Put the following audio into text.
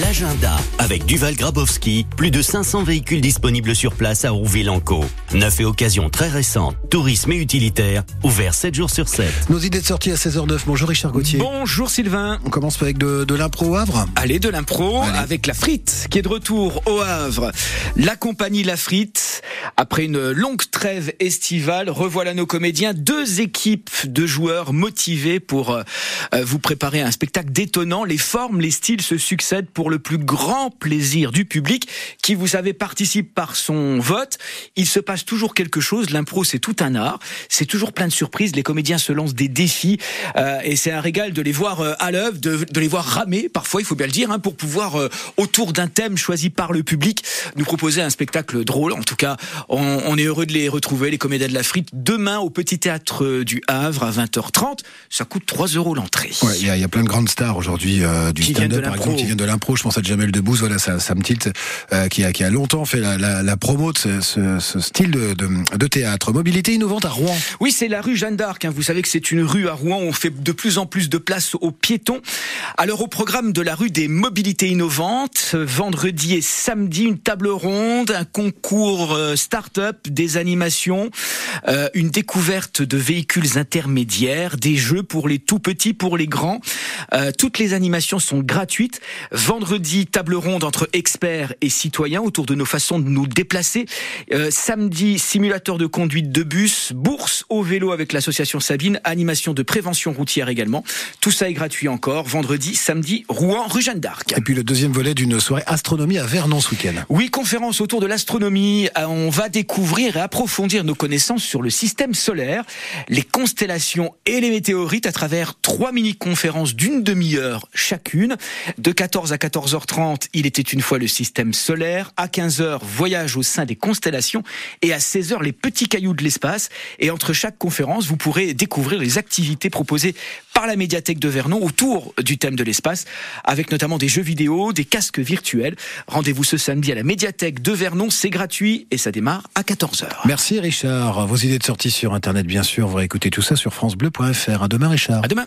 L'agenda avec Duval Grabowski, plus de 500 véhicules disponibles sur place à Rouville-en-Caux. Neuf et occasions très récentes, tourisme et utilitaire, ouvert 7 jours sur 7. Nos idées de sortie à 16h09. Bonjour Richard Gauthier. Bonjour Sylvain. On commence avec de, de l'impro au Havre. Allez, de l'impro avec la frite qui est de retour au Havre. La compagnie La Frite, après une longue trêve estivale, revoilà nos comédiens, deux équipes de joueurs motivés pour euh, euh, vous préparer un spectacle détonnant. Les formes, les styles se succèdent pour le plus grand plaisir du public qui, vous savez, participe par son vote. Il se passe toujours quelque chose. L'impro, c'est tout un art. C'est toujours plein de surprises. Les comédiens se lancent des défis euh, et c'est un régal de les voir à l'œuvre, de, les voir ramer parfois, il faut bien le dire, hein, pour pouvoir autour d'un thème choisi par le public nous proposer un spectacle drôle. En tout cas, on, on est heureux de les retrouver, les comédiens de la frite, demain au Petit Théâtre du Havre à 20h30. Ça coûte 3 euros l'entrée. Ouais, il y, a- il y a plein de grandes stars aujourd'hui euh, du stand-up, par exemple, qui viennent de l'impro. Je pense à Jamel Debbouze, voilà, ça, ça me tilte, euh, qui, a, qui a longtemps fait la, la, la promo de ce, ce, ce style de, de, de théâtre. Mobilité innovante à Rouen. Oui, c'est la rue Jeanne d'Arc. hein. Vous savez que c'est une rue à Rouen où on fait de plus en plus de place aux piétons. Alors au programme de la rue des mobilités innovantes, euh, vendredi et samedi, une table ronde, un concours euh, start-up, des animations, euh, une découverte de véhicules intermédiaires, des jeux pour les tout petits, pour les grands. Euh, toutes les animations sont gratuites. Vendredi, table ronde entre experts et citoyens autour de nos façons de nous déplacer. Euh, samedi, simulateur de conduite de bus, bourse au vélo avec l'association Sabine, animation de prévention routière également. Tout ça est gratuit encore. Vendredi, samedi, Rouen, rue Jeanne d'Arc. Et puis le deuxième volet d'une soirée astronomie à Vernon ce week-end. Oui, conférence autour de l'astronomie. Euh, On va découvrir et approfondir nos connaissances sur le système solaire, les constellations et les météorites à travers trois mini-conférences d'une demi-heure chacune. De 14 à 14h30, il était une fois le système solaire. À 15h, voyage au sein des constellations. Et à 16h, les petits cailloux de l'espace. Et entre chaque conférence, vous pourrez découvrir les activités proposées par la médiathèque de Vernon autour du thème de l'espace, avec notamment des jeux vidéo, des casques virtuels. Rendez-vous ce samedi à la médiathèque de Vernon, c'est gratuit et ça démarre à 14h. Merci Richard. Vos idées de sortie sur Internet, bien sûr. Vous réécoutez tout ça sur FranceBleu.fr. À demain Richard. À demain.